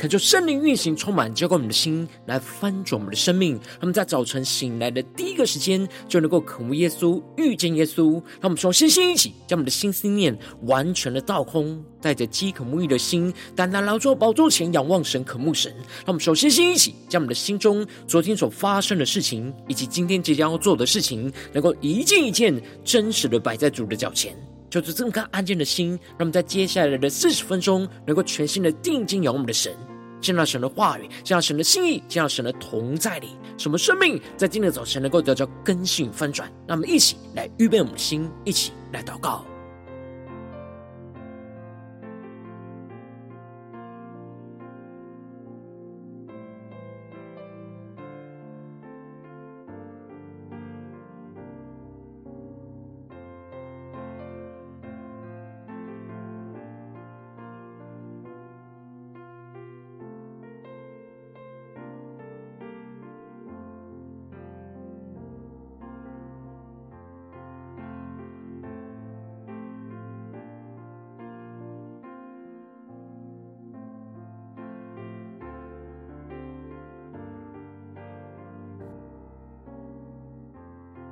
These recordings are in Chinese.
恳求圣灵运行，充满浇灌我们的心，来翻转我们的生命。让我们在早晨醒来的第一个时间，就能够渴慕耶稣，遇见耶稣。让我们从星星一起，将我们的心思念完全的倒空，带着饥渴沐浴的心，单单劳作宝座前仰望神，渴慕神。让我们首先先一起，将我们的心中昨天所发生的事情，以及今天即将要做的事情，能够一件一件真实的摆在主的脚前。就是这么颗安静的心，让我们在接下来的四十分钟，能够全心的定睛仰望我们的神。见到神的话语，见到神的心意，见到神的同在里，什么生命在今天早晨能够得到更新翻转？那么一起来预备我们的心，一起来祷告。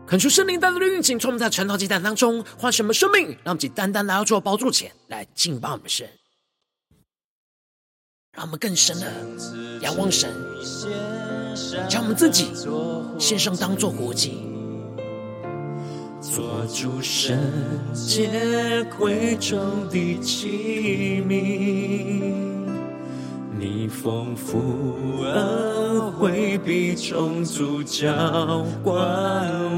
恳求圣灵单独的运行，从我们在晨祷祭坛当中换什么生命，让我们单单来到主宝座前来敬拜我们神，让我们更深的仰望神，将我们自己献上当作活祭，做主圣洁贵重的器皿。你丰富恩惠必充足浇灌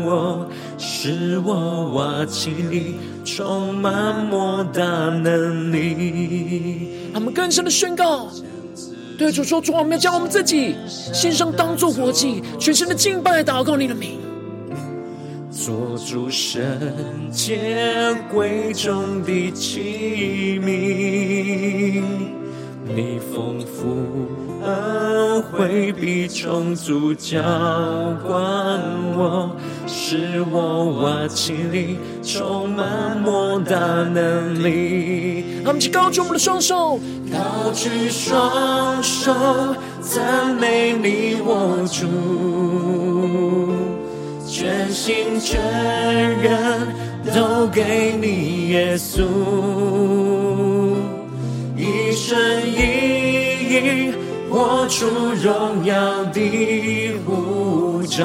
我，使我瓦器里充满莫大能力。他们更深的宣告，对主说：主，我们要将我们自己献上，当作活祭，全身的敬拜祷告你的名，做主圣洁贵重的器皿。你丰富恩惠必充足浇灌我，使我瓦器里充满莫大能力。让我们一起高举我们的双手，高举双手赞美你我主，全心全人都给你耶稣。一生一意活出荣耀的呼召，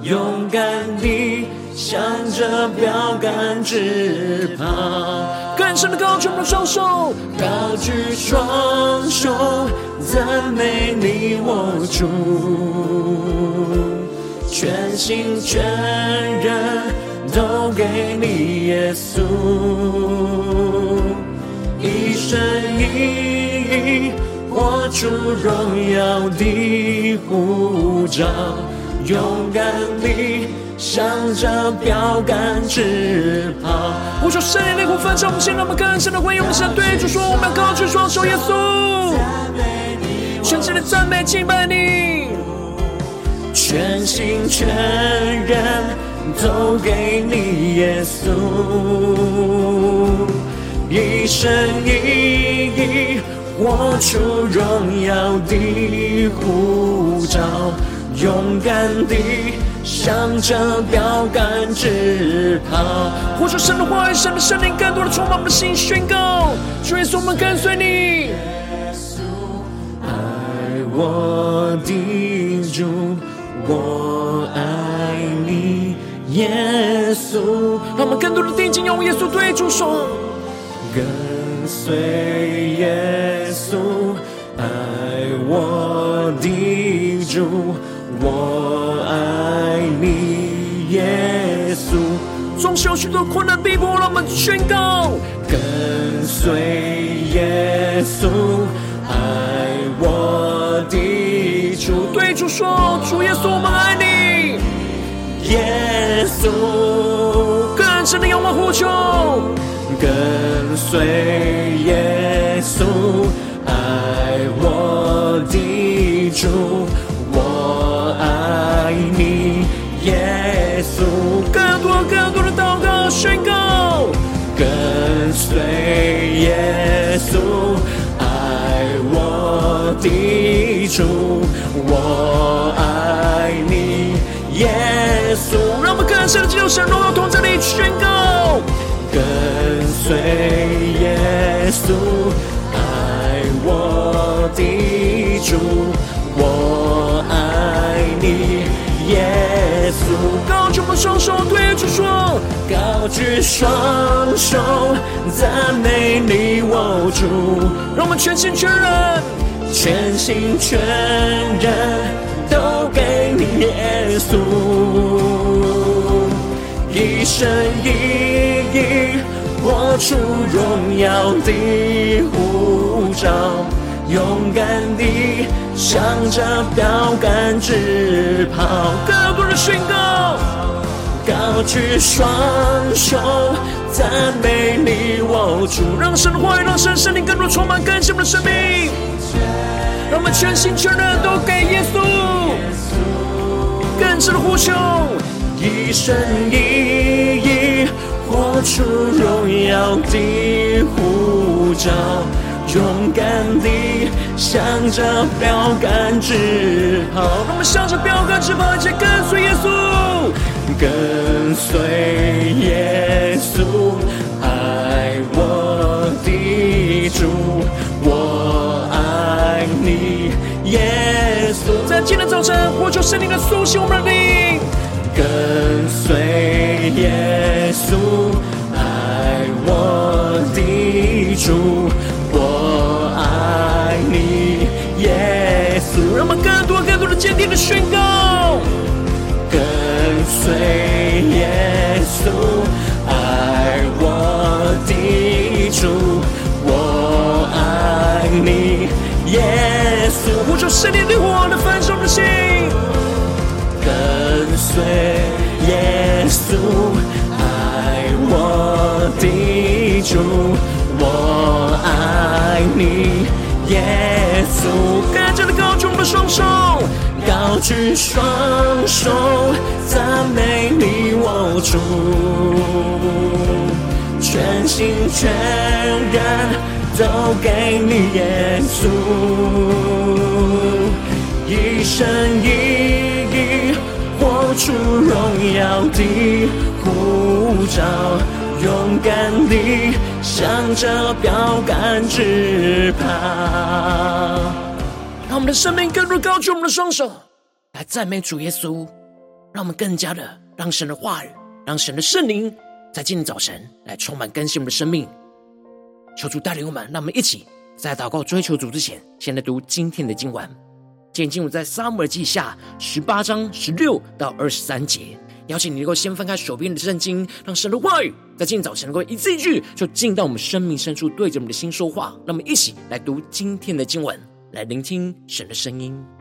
勇敢地向着标杆直跑。更深的高举我们的双手，高举双手赞美你我主，全心全人都给你耶稣。一生一意活出荣耀的呼召，勇敢地向着标杆直跑。我说圣灵的火焚烧我们心，让我们更深的回应我们神，对主说：我们要高举双手，耶稣，全心的赞美敬拜你，全心全人都给你耶稣。一生一意活出荣耀的护照，勇敢地向着标杆直跑。呼求神的话语，神的圣灵更多的充满我们的心，宣告：主耶稣，我们跟随你。耶稣，爱我的主，我爱你，耶稣。让我们更多的定睛用耶稣对主说。跟随耶稣，爱我的主，我爱你，耶稣。纵使有许多困难逼迫，让我们宣告：跟随耶稣，爱我的主。对主说：主耶稣，我们爱你，耶稣。更深的仰望呼求。跟随耶稣，爱我的主，我爱你，耶稣。更多更多的祷告宣告，跟随耶稣，爱我的主，我爱你，耶稣。让我们更深的进入神荣耀同在里宣告。随耶稣，爱我的主，我爱你，耶稣。高举我双手对主说，高举双手赞美你，我主。让我们全心全人，全心全人都给你耶稣，一生一意活出荣耀的护照，勇敢地向着标杆直跑，各国的宣告，高举双手。赞美你，我主，让神的话语，让神圣灵更多充满更新我们的生命，让我们全心全人都给耶稣，更深的呼求，一生一活出荣耀的呼召，勇敢地向着标杆直跑，让我们向着标杆直跑，一起跟随耶稣。跟随耶稣，爱我的主，我爱你，耶稣。在今天早晨，呼求圣灵的苏醒我们的灵。跟随耶稣，爱我的主，我爱你，耶稣。让我们更多更多的坚定的宣告。跟随耶稣，爱我的主，我爱你，耶稣。呼求圣灵的火来焚烧我的心。跟随你，耶稣。更加的高举我们的双手，高举双手。赞美你，我主，全心全人都给你耶稣，一生一意活出荣耀的呼召，勇敢地向着标杆直跑。让我们的生命更入高举我们的双手，来赞美主耶稣。让我们更加的让神的话语，让神的圣灵在今天早晨来充满更新我们的生命。求主带领我们，让我们一起在祷告追求主之前，先来读今天的经文。今天经文在撒母耳记下十八章十六到二十三节。邀请你能够先翻开手边的圣经，让神的话语在今早晨能够一字一句就进到我们生命深处，对着我们的心说话。让我们一起来读今天的经文，来聆听神的声音。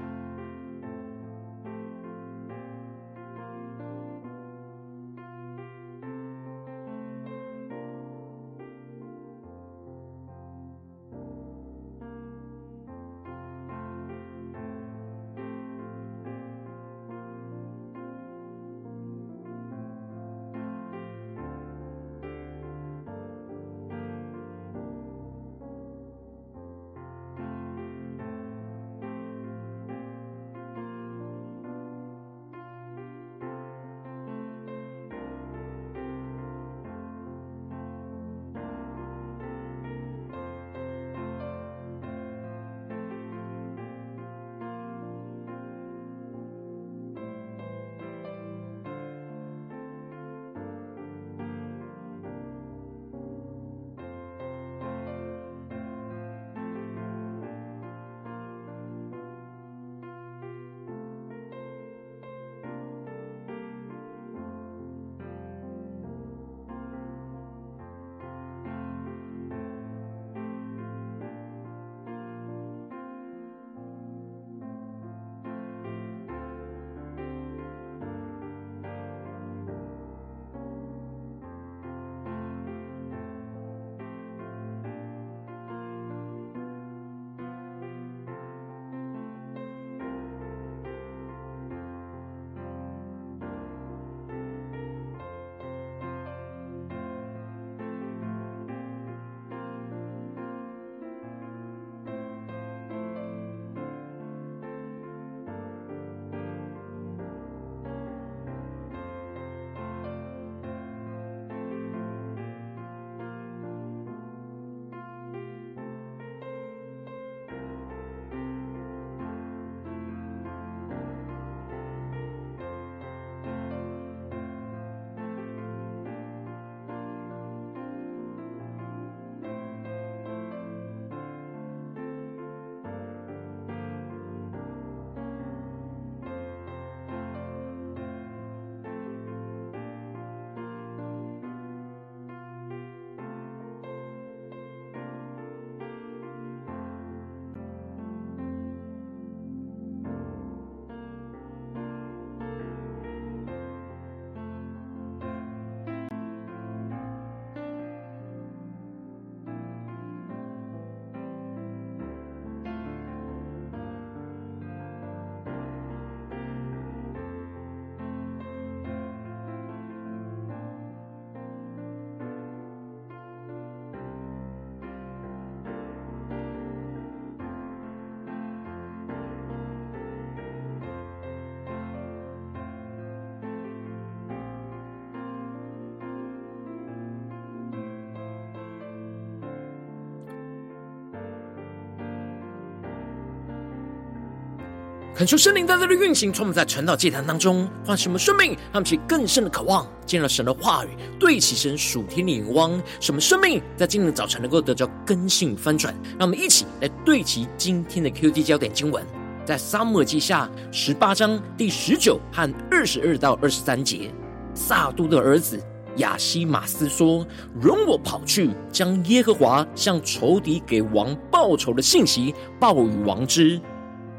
恳求圣灵在这里运行，充满在传道祭坛当中，唤醒我们生命，让我们起更深的渴望，见到神的话语，对齐神属天的眼光，什么生命在今天的早晨能够得到更新翻转。让我们一起来对齐今天的 QD 焦点经文，在撒母记下十八章第十九和二十二到二十三节。撒督的儿子亚希马斯说：“容我跑去，将耶和华向仇敌给王报仇的信息报与王知。”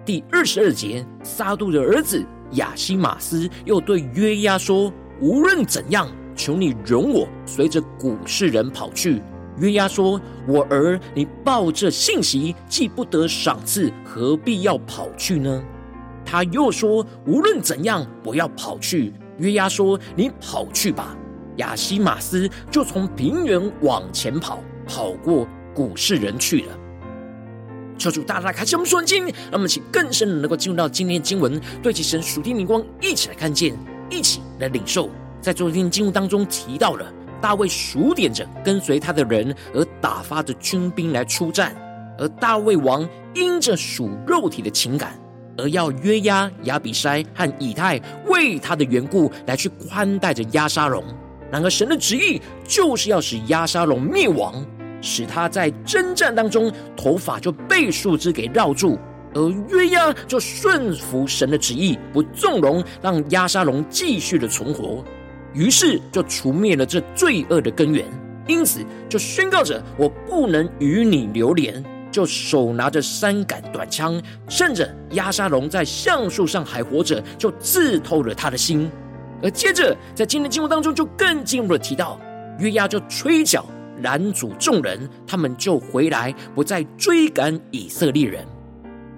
第二十二节，撒杜的儿子亚西马斯又对约押说：“无论怎样，求你容我随着古世人跑去。”约押说：“我儿，你抱着信息，既不得赏赐，何必要跑去呢？”他又说：“无论怎样，我要跑去。”约押说：“你跑去吧。”亚西马斯就从平原往前跑，跑过古世人去了。求主大大开启我们属经，让我们请更深的能够进入到今天的经文，对齐神属天灵光，一起来看见，一起来领受。在昨天经文当中提到了大卫数点着跟随他的人，而打发着军兵来出战，而大卫王因着属肉体的情感，而要约押、亚比筛和以太为他的缘故来去宽待着押沙龙。然而神的旨意就是要使押沙龙灭亡。使他在征战当中头发就被树枝给绕住，而约押就顺服神的旨意，不纵容让押沙龙继续的存活，于是就除灭了这罪恶的根源。因此就宣告着：我不能与你流连。就手拿着三杆短枪，趁着押沙龙在橡树上还活着，就刺透了他的心。而接着在今天经文当中，就更进一步的提到，约押就吹角。拦阻众人，他们就回来，不再追赶以色列人。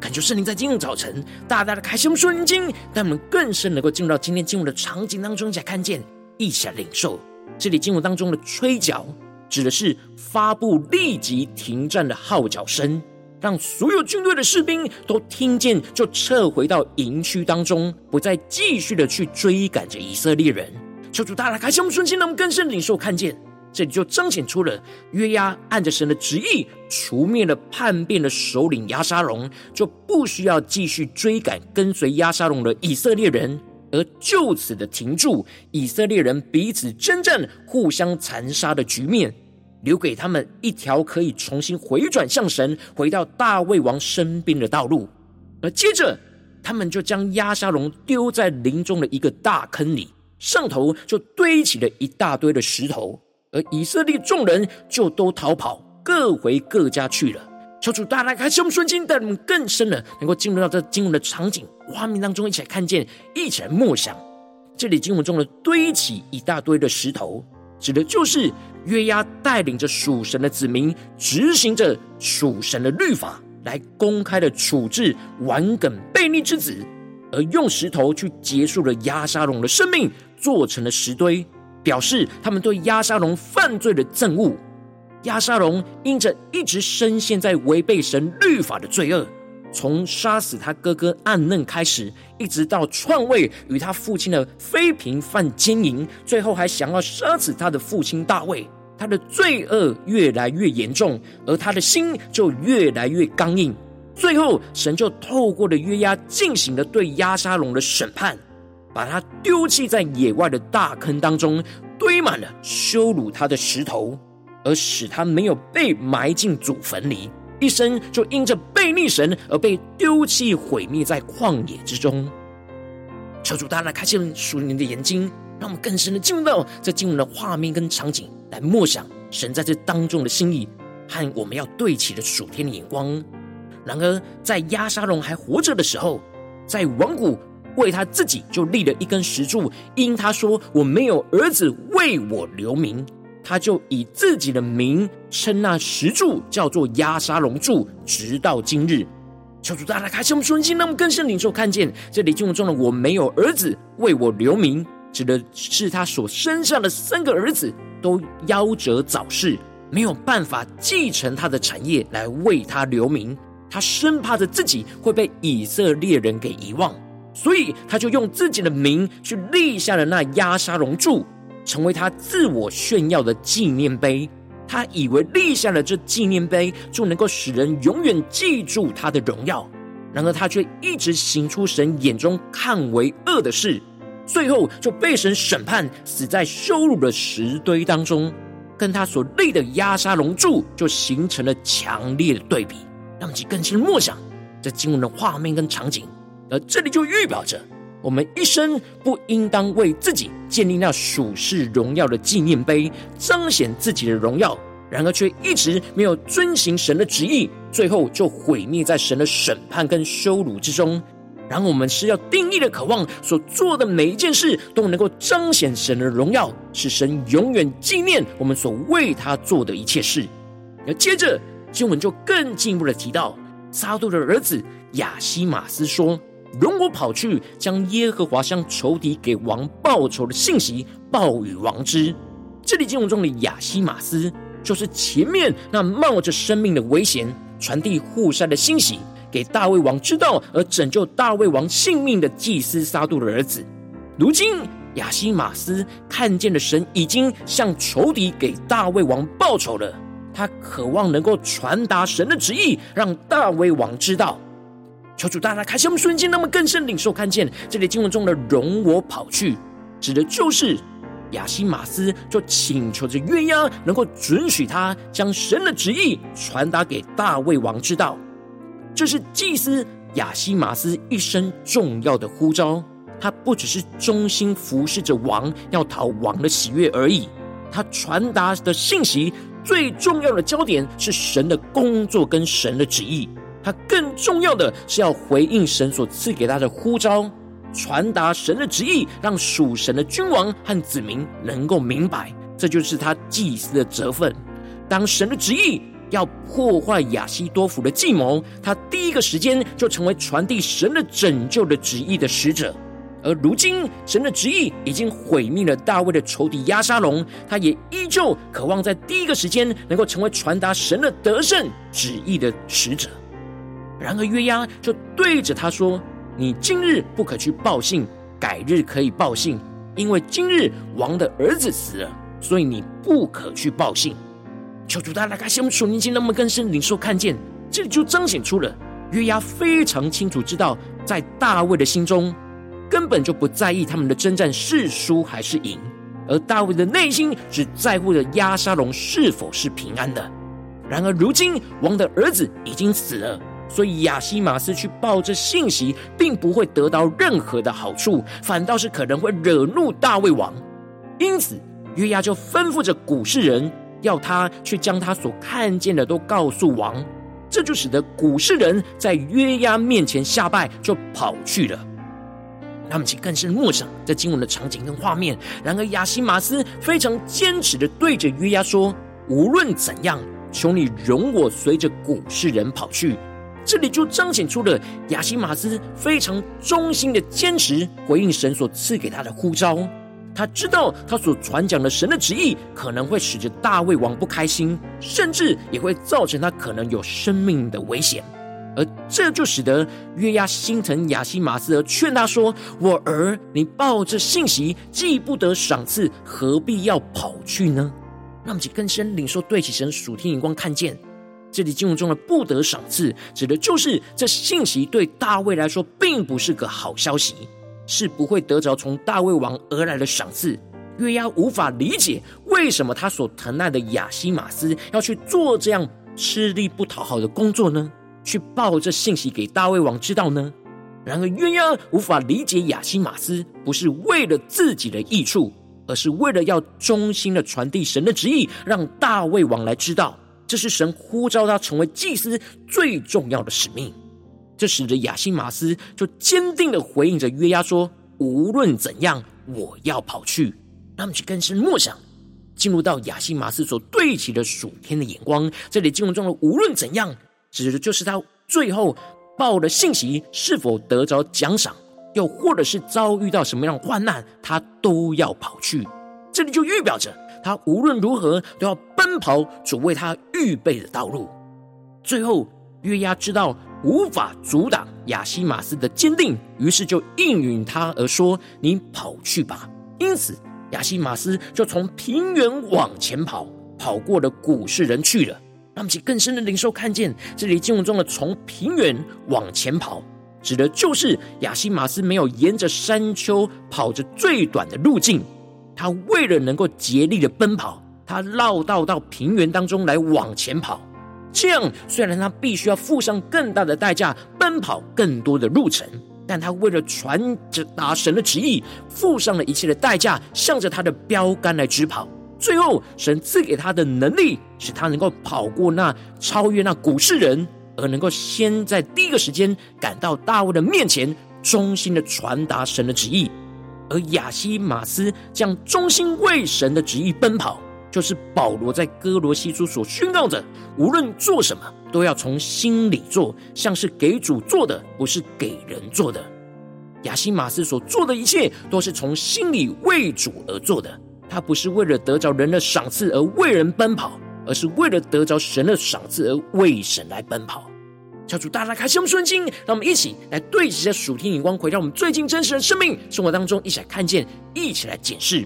恳求圣灵在今日早晨大大的开启我们属灵经，让我们更深能够进入到今天经文的场景当中，才看见，一起领受。这里经文当中的吹角，指的是发布立即停战的号角声，让所有军队的士兵都听见，就撤回到营区当中，不再继续的去追赶着以色列人。求主大大开启我们属灵经，让我们更深领受看见。这里就彰显出了约押按着神的旨意除灭了叛变的首领押沙龙，就不需要继续追赶跟随押沙龙的以色列人，而就此的停住以色列人彼此征战、互相残杀的局面，留给他们一条可以重新回转向神、回到大卫王身边的道路。而接着，他们就将押沙龙丢在林中的一个大坑里，上头就堆起了一大堆的石头。而以色列众人就都逃跑，各回各家去了。求主大大开启我们属灵，带我们更深的能够进入到这经文的场景画面当中，一起来看见，一起来默想。这里经文中的堆起一大堆的石头，指的就是约押带领着属神的子民，执行着属神的律法，来公开的处置顽梗悖逆之子，而用石头去结束了押沙龙的生命，做成了石堆。表示他们对押沙龙犯罪的憎恶。押沙龙因着一直深陷在违背神律法的罪恶，从杀死他哥哥暗嫩开始，一直到篡位与他父亲的妃嫔犯奸淫，最后还想要杀死他的父亲大卫。他的罪恶越来越严重，而他的心就越来越刚硬。最后，神就透过了约押进行了对押沙龙的审判。把他丢弃在野外的大坑当中，堆满了羞辱他的石头，而使他没有被埋进祖坟里，一生就因着悖逆神而被丢弃毁灭在旷野之中。求主大大开启属灵的眼睛，让我们更深的进入到这经文的画面跟场景，来默想神在这当中的心意和我们要对齐的属天的眼光。然而，在押沙龙还活着的时候，在王谷。为他自己就立了一根石柱，因他说我没有儿子为我留名，他就以自己的名称那石柱叫做压沙龙柱，直到今日。求主大大开启我们属灵心，让我们更深领受看见这里经文中的我没有儿子为我留名，指的是他所生下的三个儿子都夭折早逝，没有办法继承他的产业来为他留名，他生怕着自己会被以色列人给遗忘。所以他就用自己的名去立下了那压沙龙柱，成为他自我炫耀的纪念碑。他以为立下了这纪念碑，就能够使人永远记住他的荣耀。然而他却一直行出神眼中看为恶的事，最后就被神审判，死在羞辱的石堆当中，跟他所立的压沙龙柱就形成了强烈的对比，让其更深默想这经文的画面跟场景。而这里就预表着，我们一生不应当为自己建立那属世荣耀的纪念碑，彰显自己的荣耀。然而，却一直没有遵行神的旨意，最后就毁灭在神的审判跟羞辱之中。然后，我们是要定义的渴望所做的每一件事，都能够彰显神的荣耀，使神永远纪念我们所为他做的一切事。而接着，经文就更进一步的提到，撒督的儿子亚西马斯说：“容我跑去，将耶和华向仇敌给王报仇的信息报与王之。”这里经文中的亚希马斯。就是前面那冒着生命的危险传递户筛的信息给大卫王知道，而拯救大卫王性命的祭司撒杜的儿子。如今亚希马斯看见了神已经向仇敌给大卫王报仇了，他渴望能够传达神的旨意，让大卫王知道。求主大大开启我们瞬间，那么更深领受看见这里经文中的“容我跑去”，指的就是。亚希马斯就请求着约押能够准许他将神的旨意传达给大卫王知道，这是祭司亚希马斯一生重要的呼召。他不只是忠心服侍着王，要讨王的喜悦而已。他传达的信息最重要的焦点是神的工作跟神的旨意。他更重要的是要回应神所赐给他的呼召。传达神的旨意，让属神的君王和子民能够明白，这就是他祭司的责分。当神的旨意要破坏亚希多弗的计谋，他第一个时间就成为传递神的拯救的旨意的使者。而如今，神的旨意已经毁灭了大卫的仇敌亚沙龙，他也依旧渴望在第一个时间能够成为传达神的得胜旨意的使者。然而约押就对着他说。你今日不可去报信，改日可以报信，因为今日王的儿子死了，所以你不可去报信。求主大大开启我们属灵心，让我们更深领受看见，这里就彰显出了约押非常清楚知道，在大卫的心中根本就不在意他们的征战是输还是赢，而大卫的内心只在乎着押沙龙是否是平安的。然而如今王的儿子已经死了。所以亚西马斯去报这信息，并不会得到任何的好处，反倒是可能会惹怒大卫王。因此，约押就吩咐着古示人，要他去将他所看见的都告诉王。这就使得古示人在约押面前下拜，就跑去了。他们其实更是默想这经文的场景跟画面。然而，亚西马斯非常坚持的对着约押说：“无论怎样，求你容我随着古示人跑去。”这里就彰显出了亚希玛斯非常忠心的坚持，回应神所赐给他的呼召。他知道他所传讲的神的旨意可能会使得大卫王不开心，甚至也会造成他可能有生命的危险。而这就使得约押心疼亚希玛斯，而劝他说：“我儿，你抱着信息，既不得赏赐，何必要跑去呢？”让我们更深领受对起神属天眼光看见。这里经文中的不得赏赐，指的就是这信息对大卫来说并不是个好消息，是不会得着从大卫王而来的赏赐。约押无法理解为什么他所疼爱的亚希玛斯要去做这样吃力不讨好的工作呢？去报这信息给大卫王知道呢？然而约押无法理解亚希玛斯不是为了自己的益处，而是为了要忠心的传递神的旨意，让大卫王来知道。这是神呼召他成为祭司最重要的使命。这使得亚西马斯就坚定的回应着约押说：“无论怎样，我要跑去。”让我们去更深默想，进入到亚西马斯所对齐的属天的眼光。这里经文中的“无论怎样”，指的就是他最后报的信息是否得着奖赏，又或者是遭遇到什么样的患难，他都要跑去。这里就预表着。他无论如何都要奔跑主为他预备的道路。最后，约押知道无法阻挡亚西马斯的坚定，于是就应允他而说：“你跑去吧。”因此，亚西马斯就从平原往前跑，跑过了古世人去了。让我们更深的灵兽看见这里经文中的从平原往前跑，指的就是亚西马斯没有沿着山丘跑着最短的路径，他为了能够竭力的奔跑，他绕道到平原当中来往前跑。这样虽然他必须要付上更大的代价，奔跑更多的路程，但他为了传达神的旨意，付上了一切的代价，向着他的标杆来直跑。最后，神赐给他的能力，使他能够跑过那超越那古世人，而能够先在第一个时间赶到大卫的面前，忠心的传达神的旨意。而亚西马斯将忠心为神的旨意奔跑，就是保罗在哥罗西书所宣告的：无论做什么，都要从心里做，像是给主做的，不是给人做的。亚西马斯所做的一切，都是从心里为主而做的。他不是为了得着人的赏赐而为人奔跑，而是为了得着神的赏赐而为神来奔跑。求主大大开心我们顺经，让我们一起来对齐这属天眼光，回到我们最近真实的生命生活当中，一起来看见，一起来检视。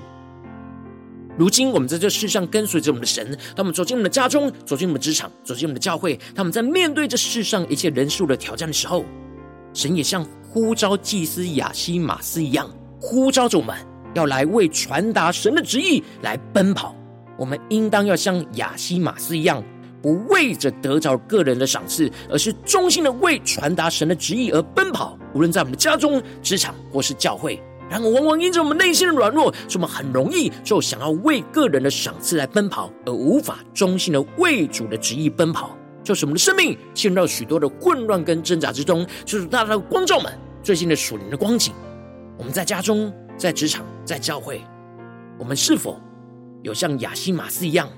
如今我们在这世上跟随着我们的神，当我们走进我们的家中，走进我们的职场，走进我们的教会，他们在面对这世上一切人数的挑战的时候，神也像呼召祭司亚西马斯一样，呼召着我们。要来为传达神的旨意来奔跑，我们应当要像亚西马斯一样，不为着得着个人的赏赐，而是忠心的为传达神的旨意而奔跑。无论在我们的家中、职场或是教会，然而往往因着我们内心的软弱，使我们很容易就想要为个人的赏赐来奔跑，而无法忠心的为主的旨意奔跑，就是我们的生命陷入到许多的混乱跟挣扎之中。就是大家的光照们最近的属灵的光景，我们在家中。在职场，在教会，我们是否有像亚西马斯一样，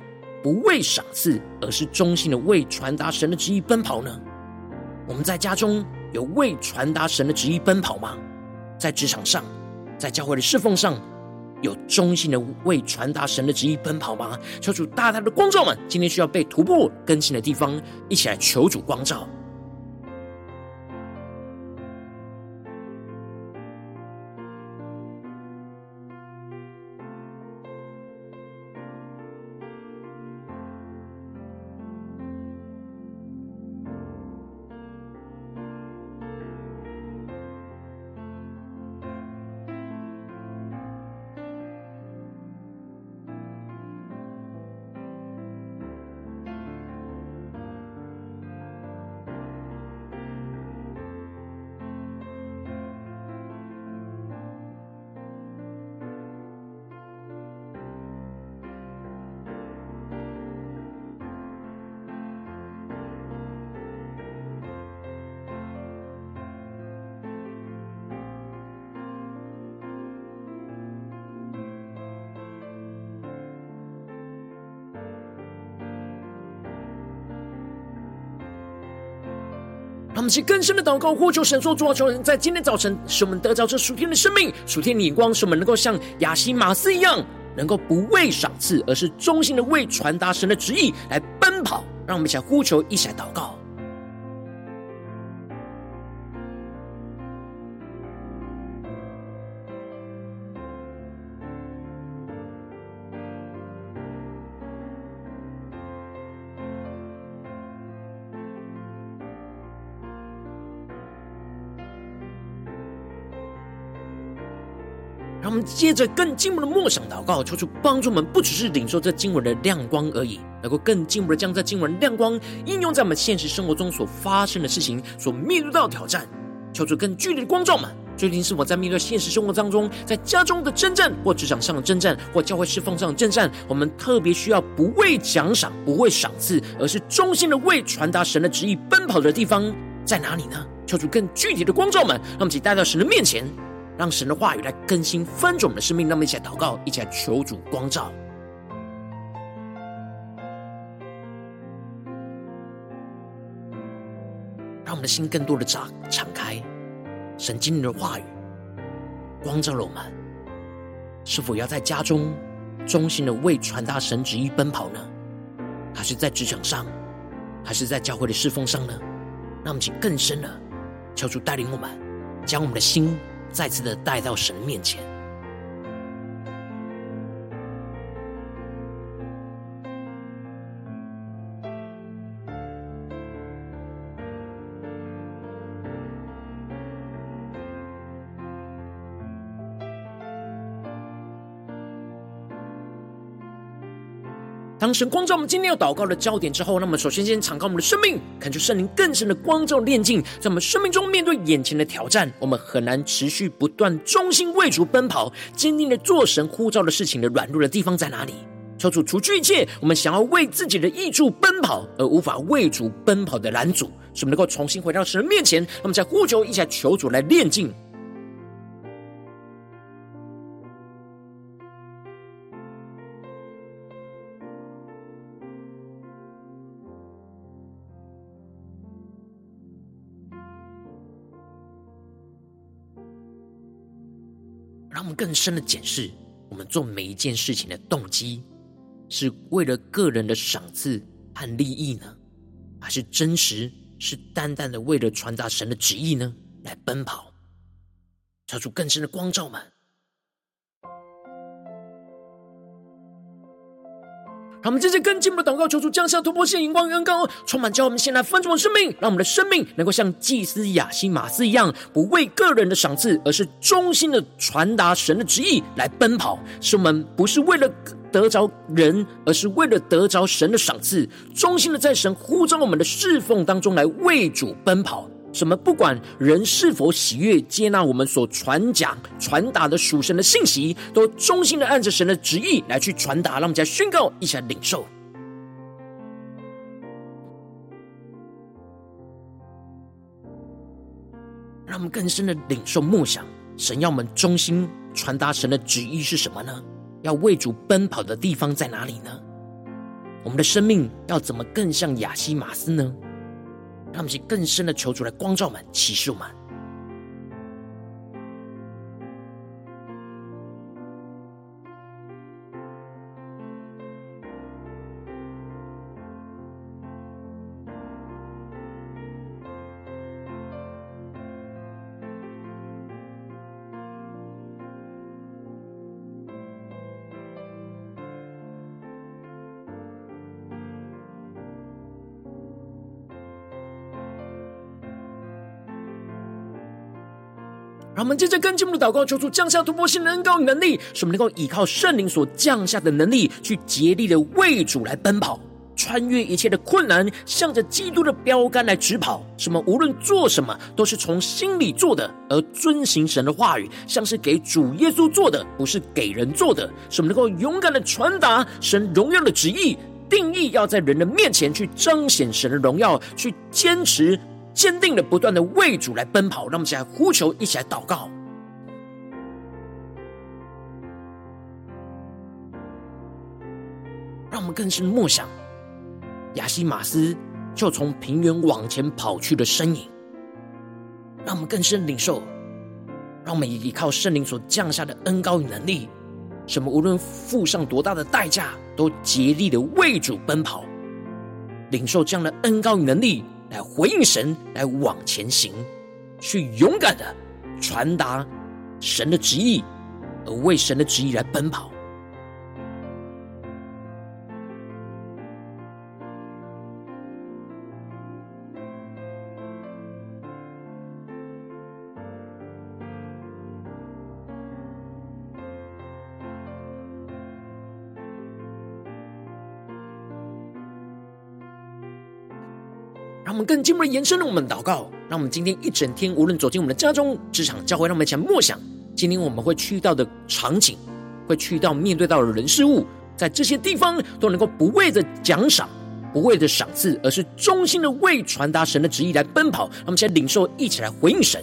不为赏赐，而是忠心的为传达神的旨意奔跑呢？我们在家中有为传达神的旨意奔跑吗？在职场上，在教会的侍奉上，有忠心的为传达神的旨意奔跑吗？求主大大的光照们，今天需要被突破更新的地方，一起来求主光照。更深的祷告，呼求神说：主啊，求人在今天早晨，使我们得着这属天的生命、属天的眼光，使我们能够像亚西马斯一样，能够不为赏赐，而是衷心的为传达神的旨意来奔跑。让我们一起来呼求，一起来祷告。接着更进一步的默想祷告，求主帮助我们，不只是领受这经文的亮光而已，能够更进一步的将这经文亮光应用在我们现实生活中所发生的事情、所面对到挑战。求主更具体的光照们，究竟是否在面对现实生活当中，在家中的征战，或职场上的征战，或教会侍奉上的征战，我们特别需要不为奖赏、不为赏赐，而是忠心的为传达神的旨意奔跑的地方在哪里呢？求主更具体的光照们，让我们一起带到神的面前。让神的话语来更新翻转我们的生命，让我们一起来祷告，一起来求主光照，让我们的心更多的敞敞开。神今日的话语光照了我们，是否要在家中忠心的为传达神旨意奔跑呢？还是在职场上，还是在教会的侍奉上呢？让我们请更深的求主带领我们，将我们的心。再次的带到神面前，当神光照我们今天要祷告的焦点之后，那么首先先敞开我们的生命，恳求圣灵更深的光照炼净，在我们生命中面对眼前的挑战，我们很难持续不断忠心为主奔跑，坚定的做神呼召的事情的软弱的地方在哪里？求主除去一切我们想要为自己的益处奔跑而无法为主奔跑的拦阻，使我们能够重新回到神的面前。那么在呼求一下，求主来炼净。更深的检视我们做每一件事情的动机，是为了个人的赏赐和利益呢，还是真实是淡淡的为了传达神的旨意呢？来奔跑，照出更深的光照们。让我们接着更进一步的祷告，求主降下突破性、荧光与恩膏，充满叫我们先来分盛我们生命，让我们的生命能够像祭司亚西马斯一样，不为个人的赏赐，而是忠心的传达神的旨意来奔跑。使我们不是为了得着人，而是为了得着神的赏赐，忠心的在神呼召我们的侍奉当中来为主奔跑。什么？不管人是否喜悦接纳我们所传讲、传达的属神的信息，都忠心的按着神的旨意来去传达。让我们再宣告一下领受，让我们更深的领受默想。神要我们忠心传达神的旨意是什么呢？要为主奔跑的地方在哪里呢？我们的生命要怎么更像亚西马斯呢？让我们去更深的求主来光照我们、启示我们。我们接着更进一步的祷告，求主降下突破性的恩膏与能力，使我们能够依靠圣灵所降下的能力，去竭力的为主来奔跑，穿越一切的困难，向着基督的标杆来直跑。使我们无论做什么，都是从心里做的，而遵行神的话语，像是给主耶稣做的，不是给人做的。使我们能够勇敢的传达神荣耀的旨意，定义要在人的面前去彰显神的荣耀，去坚持。坚定的不断的为主来奔跑，让我们一起来呼求，一起来祷告，让我们更深默想亚西马斯就从平原往前跑去的身影，让我们更深领受，让我们依靠圣灵所降下的恩高与能力，什么无论付上多大的代价，都竭力的为主奔跑，领受这样的恩高与能力。来回应神，来往前行，去勇敢的传达神的旨意，而为神的旨意来奔跑。我们更进一步的延伸了我们的祷告，让我们今天一整天，无论走进我们的家中、职场、教会，让我们一起来默想，今天我们会去到的场景，会去到面对到的人事物，在这些地方都能够不为着奖赏，不为着赏赐，而是衷心的为传达神的旨意来奔跑。让我们先领受，一起来回应神。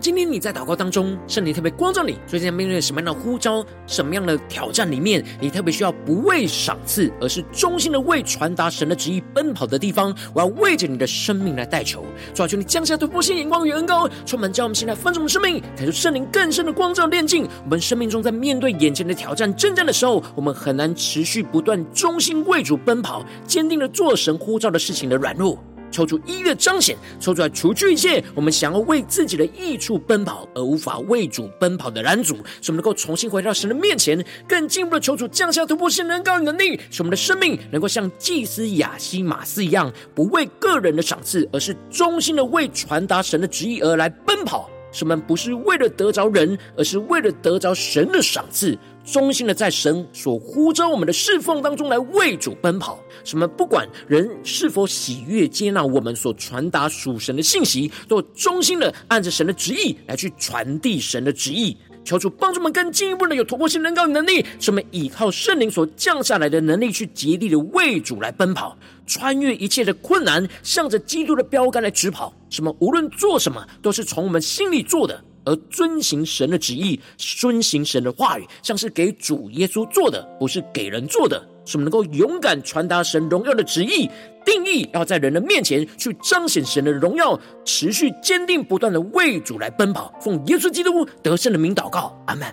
今天你在祷告当中，圣灵特别光照你，最近面对什么样的呼召、什么样的挑战里面，你特别需要不为赏赐，而是忠心的为传达神的旨意奔跑的地方，我要为着你的生命来代求。主啊，求你降下突破性眼光与恩膏，充满将我们现在丰盛的生命，感受圣灵更深的光照炼净。我们生命。中在面对眼前的挑战、征战的时候，我们很难持续不断忠心为主奔跑，坚定的做神呼召的事情的软弱。抽出一的彰显，抽出来除去一切我们想要为自己的益处奔跑而无法为主奔跑的拦阻，使我们能够重新回到神的面前，更进一步的求主降下突破性能高能力，使我们的生命能够像祭司亚西马斯一样，不为个人的赏赐，而是衷心的为传达神的旨意而来奔跑。使我们不是为了得着人，而是为了得着神的赏赐。忠心的在神所呼召我们的侍奉当中来为主奔跑，什么不管人是否喜悦接纳我们所传达属神的信息，都忠心的按着神的旨意来去传递神的旨意。求主帮助我们更进一步的有突破性能高的能力，使我们依靠圣灵所降下来的能力，去竭力的为主来奔跑，穿越一切的困难，向着基督的标杆来直跑。什么无论做什么，都是从我们心里做的。而遵行神的旨意，遵行神的话语，像是给主耶稣做的，不是给人做的。什么能够勇敢传达神荣耀的旨意，定义要在人的面前去彰显神的荣耀，持续坚定不断的为主来奔跑。奉耶稣基督得胜的名祷告，阿门。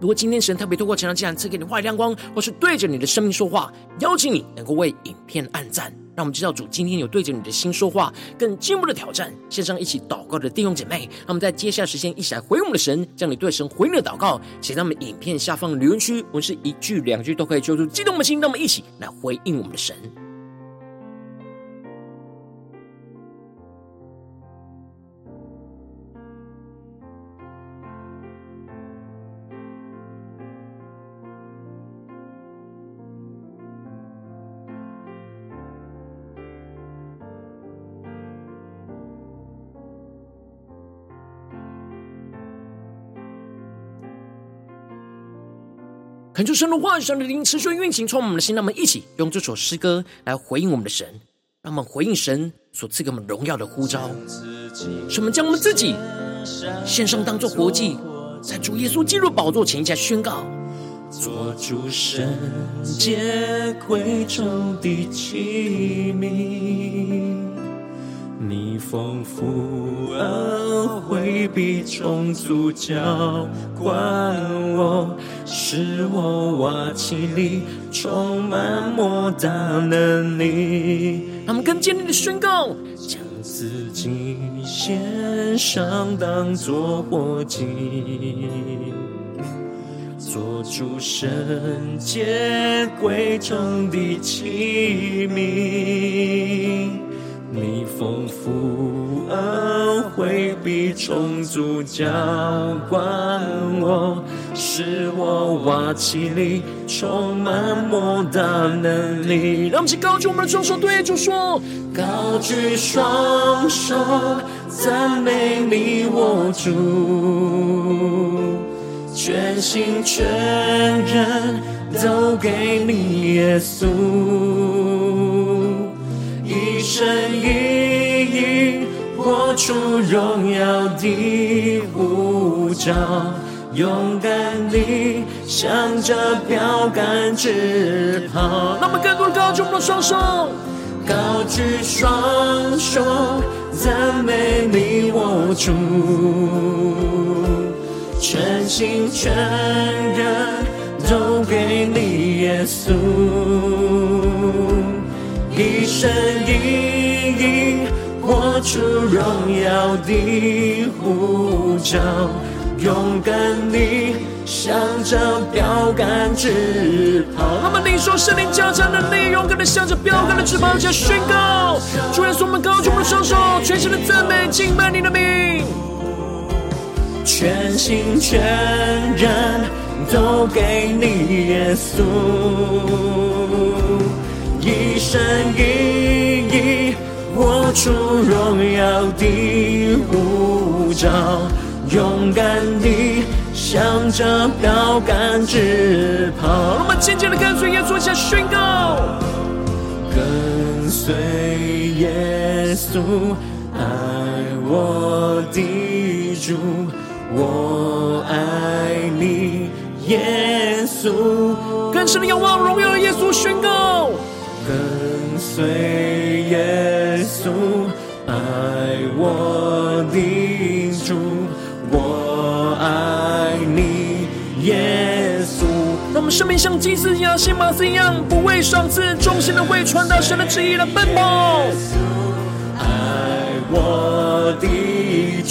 如果今天神特别透过这样这样赐给你话语亮光，或是对着你的生命说话，邀请你能够为影片按赞。让我们知道主今天有对着你的心说话，更进一步的挑战。线上一起祷告的弟兄姐妹，让我们在接下来时间一起来回应我们的神，将你对神回应的祷告写在我们影片下方留言区，无论是一句两句都可以，揪出激动的心。让我们一起来回应我们的神。恳求神的话语、神的灵持续运行，充满我们的心。让我们一起用这首诗歌来回应我们的神，让我们回应神所赐给我们荣耀的呼召。使我们将我们自己献上，当作活祭，在主耶稣基督宝座前一下宣告：做主圣洁贵重的器皿。丰富恩惠必充足浇灌我，使我瓦器里充满莫大能力。他们更坚定的宣告：将自己献上，当作活祭，做主圣洁贵重的器皿。你丰富恩惠必充足浇灌我，使我瓦器里充满莫大能力。让我们一起高举我们的双手，对主说：高举双手，赞美你我主，全心全人都给你，耶稣，一一活出荣耀的呼召，勇敢地向着标杆直跑。那么更多高举我们的双手，高举双手，赞美你我主。全心全人都给你，耶稣，一生一意活出荣耀的呼召，勇敢地向着标杆直跑。那么你说圣灵加强能力，勇敢地向着标杆的直跑，加宣告，主耶稣，我们高举我们的双手，全心的赞美敬拜你的名。全心全人都给你，耶稣，一生一意活出荣耀的护照，勇敢地向着标杆直跑。我们紧紧地跟随耶稣，下宣告，跟随耶稣，爱我的主。我爱你，耶稣。更深的仰望荣耀的耶稣宣告，随耶稣，爱我的主。我爱你，耶稣。让我们生命像祭司亚西马斯一样，不为赏赐，忠心的为传达神的旨意来奔跑。爱我的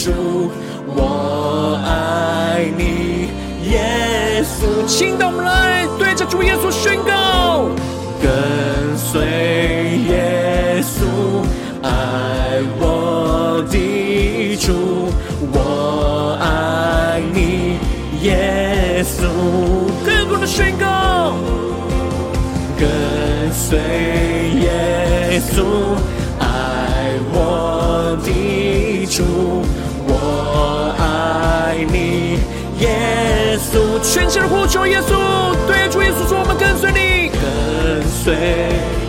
主。我爱你，耶稣。请我们来对着主耶稣宣告，跟随耶稣，爱我的主。我爱你，耶稣。更多的宣告，跟随耶稣，爱我的主。我爱你耶稣，全心的呼求耶稣，对主耶稣说：“我们跟随你，跟随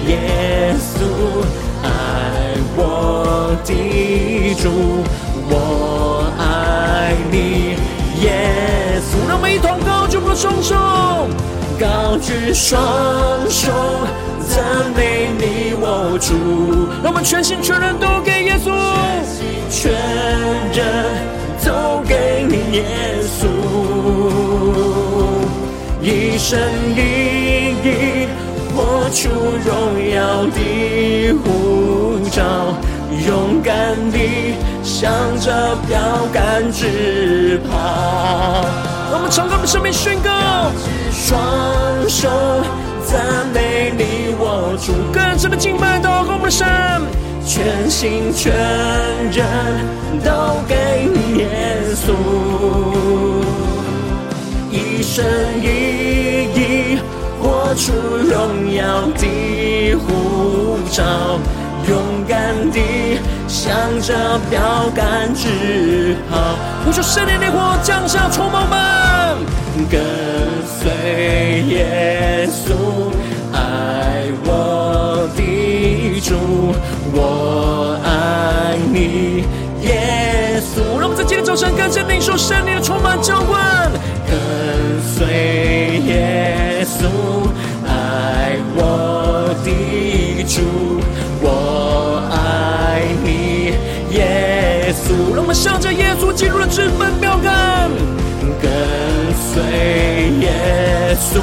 耶稣，爱我的主，我爱你，耶稣。”让我们一同高举我双手，高举双手，赞美你我主。让我们全心全人都给耶稣，全人。都给你，耶稣，一生一出荣耀的护照，勇敢地向着标杆直跑。我们敞开我们的生命宣告，双手赞美你我主，更深的敬拜祷告我们的神。全心全人都给你，耶稣，一生一出荣耀的呼召，勇敢地向着标杆直跑。呼求圣灵的火降下充满们，跟随耶稣，爱我的主。我爱你，耶稣。让我们在今天早晨更深领受圣灵的充满浇灌，跟随耶稣，稣，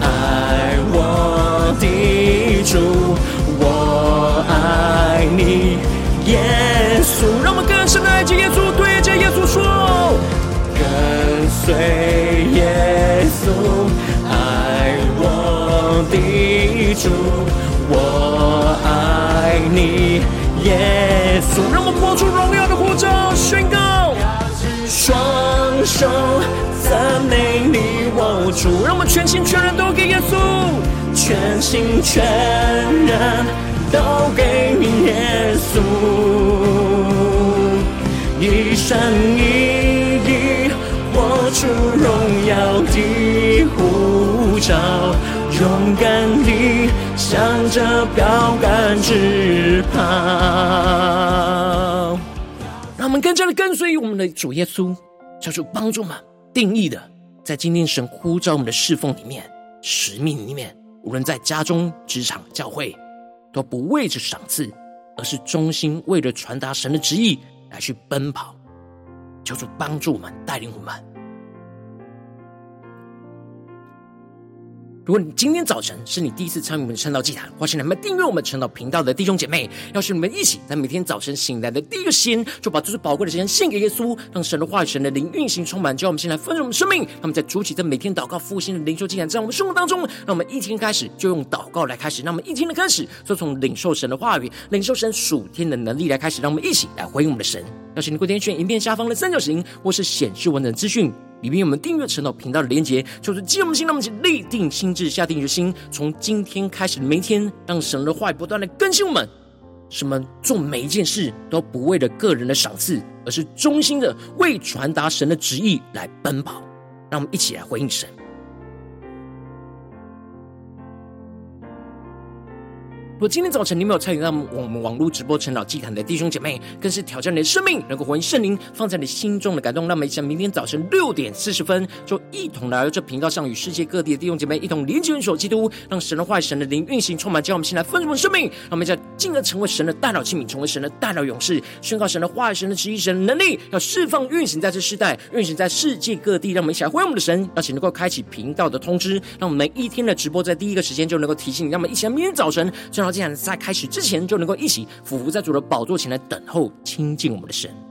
爱我的主。我爱你，耶稣。让我们更深的爱着耶稣，对着耶稣说：跟随耶稣，爱我的主。我爱你，耶稣。让我们播出荣耀的呼召，宣告：双手，主。让我们全心全人都给耶稣，全心全人。都给你，耶稣，一生一意活出荣耀的呼召，勇敢地向着标杆直跑。让我们更加的跟随我们的主耶稣，求主帮助我们定义的，在今天神呼召我们的侍奉里面、使命里面，无论在家中、职场、教会，都不为着赏赐，而是忠心为了传达神的旨意来去奔跑。求主帮助我们，带领我们。如果你今天早晨是你第一次参与我们的晨祷祭坛，或是你们订阅我们晨祷频道的弟兄姐妹，要是你们一起在每天早晨醒来的第一个时间，就把这最宝贵的时间献给耶稣，让神的话语、神的灵运行充满，叫我们先来分盛我们生命。那么在主起在每天祷告复兴的灵修祭坛，在我们生活当中，让我们一天开始就用祷告来开始，让我们一天的开始就从领受神的话语、领受神属天的能力来开始，让我们一起来回应我们的神。要是你过点选影片下方的三角形，或是显示完整资讯。里面有我们订阅晨祷频道的连结，就是激我们心，让我们一起立定心志，下定决心，从今天开始每一天，让神的话语不断的更新我们，使我们做每一件事都不为了个人的赏赐，而是忠心的为传达神的旨意来奔跑。让我们一起来回应神。如果今天早晨你没有参与到我们网络直播晨祷祭坛的弟兄姐妹，更是挑战你的生命，能够回应圣灵放在你心中的感动。那么一起明天早晨六点四十分，就一同来到这频道上，与世界各地的弟兄姐妹一同连接、联手基督，让神的话、神的灵运行充满，将我们先来分盛生命。让我们在进而成为神的大脑器皿，成为神的大脑勇士，宣告神的话、神的旨意、神的能力，要释放运行在这世代，运行在世界各地。让我们一起来回应我们的神，而且能够开启频道的通知，让我们每一天的直播在第一个时间就能够提醒你。让我们一起来明天早晨就让。竟然在开始之前就能够一起俯伏在主的宝座前来等候亲近我们的神。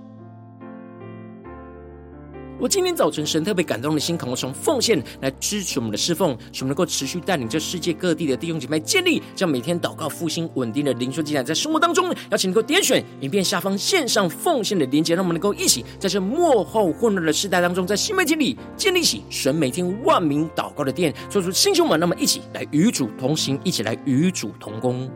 我今天早晨神特别感动的心，渴望从奉献来支持我们的侍奉，使我们能够持续带领这世界各地的弟兄姐妹建立这样每天祷告复兴稳定的灵修祭坛，在生活当中，邀请能够点选影片下方线上奉献的连结，让我们能够一起在这幕后混乱的时代当中，在新媒体里建立起神每天万名祷告的殿，做出新兄们，那么一起来与主同行，一起来与主同工。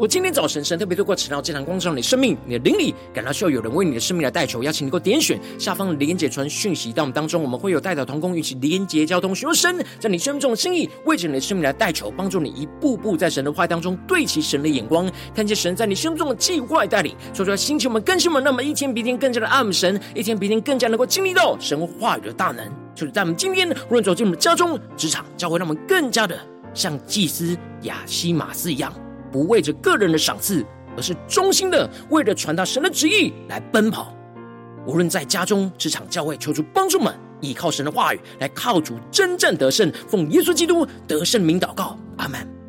我今天早晨，神特别透过晨祷这堂光照你的生命，你的灵里感到需要有人为你的生命来代求，邀请你能够点选下方的连结传讯息到我们当中，我们会有代表同工与其连结交通，寻求神在你生命中的心意，为着你的生命来代求，帮助你一步步在神的话当中对齐神的眼光，看见神在你生命中的计划带领，说出来星球我们更新我们，那么一天比一天更加的爱们神，一天比一天更加能够经历到神话语的大能，就是在我们今天无论走进我们家中、职场、教会，让我们更加的像祭司亚西玛斯一样。不为着个人的赏赐，而是衷心的为了传达神的旨意来奔跑。无论在家中、职场、教会，求助帮助们，依靠神的话语来靠主真正得胜，奉耶稣基督得胜名祷告，阿门。